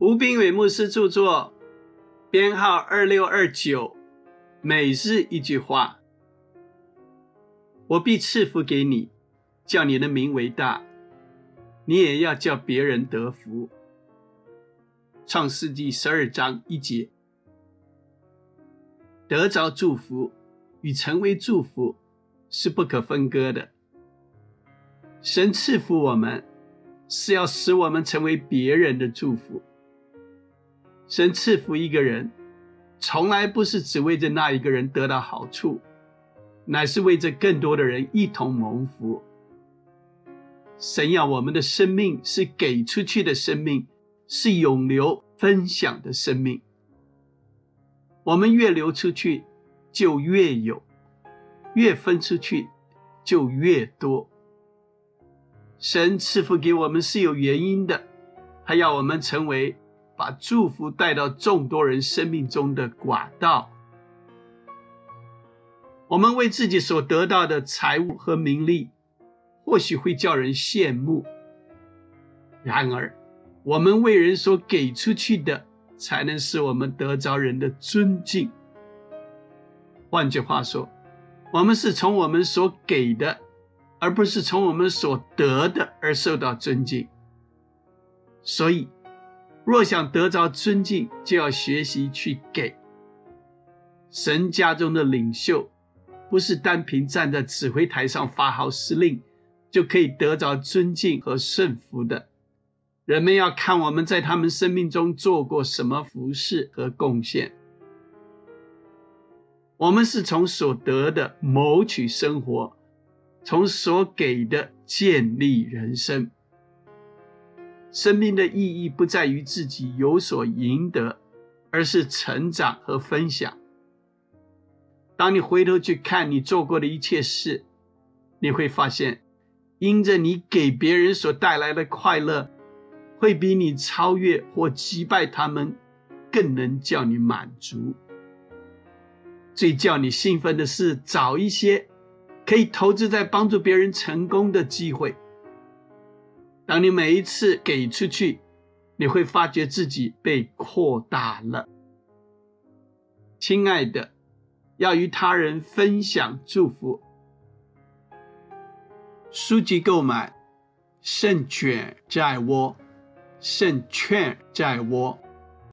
吴斌伟牧师著作，编号二六二九，每日一句话，我必赐福给你，叫你的名为大，你也要叫别人得福。创世纪十二章一节，得着祝福与成为祝福是不可分割的。神赐福我们，是要使我们成为别人的祝福。神赐福一个人，从来不是只为着那一个人得到好处，乃是为着更多的人一同蒙福。神要我们的生命是给出去的生命，是永留分享的生命。我们越流出去，就越有；越分出去，就越多。神赐福给我们是有原因的，他要我们成为。把祝福带到众多人生命中的管道。我们为自己所得到的财物和名利，或许会叫人羡慕；然而，我们为人所给出去的，才能使我们得着人的尊敬。换句话说，我们是从我们所给的，而不是从我们所得的而受到尊敬。所以。若想得着尊敬，就要学习去给。神家中的领袖，不是单凭站在指挥台上发号施令，就可以得着尊敬和顺服的。人们要看我们在他们生命中做过什么服饰和贡献。我们是从所得的谋取生活，从所给的建立人生。生命的意义不在于自己有所赢得，而是成长和分享。当你回头去看你做过的一切事，你会发现，因着你给别人所带来的快乐，会比你超越或击败他们更能叫你满足。最叫你兴奋的是，找一些可以投资在帮助别人成功的机会。当你每一次给出去，你会发觉自己被扩大了。亲爱的，要与他人分享祝福。书籍购买，胜券在握，胜券在握。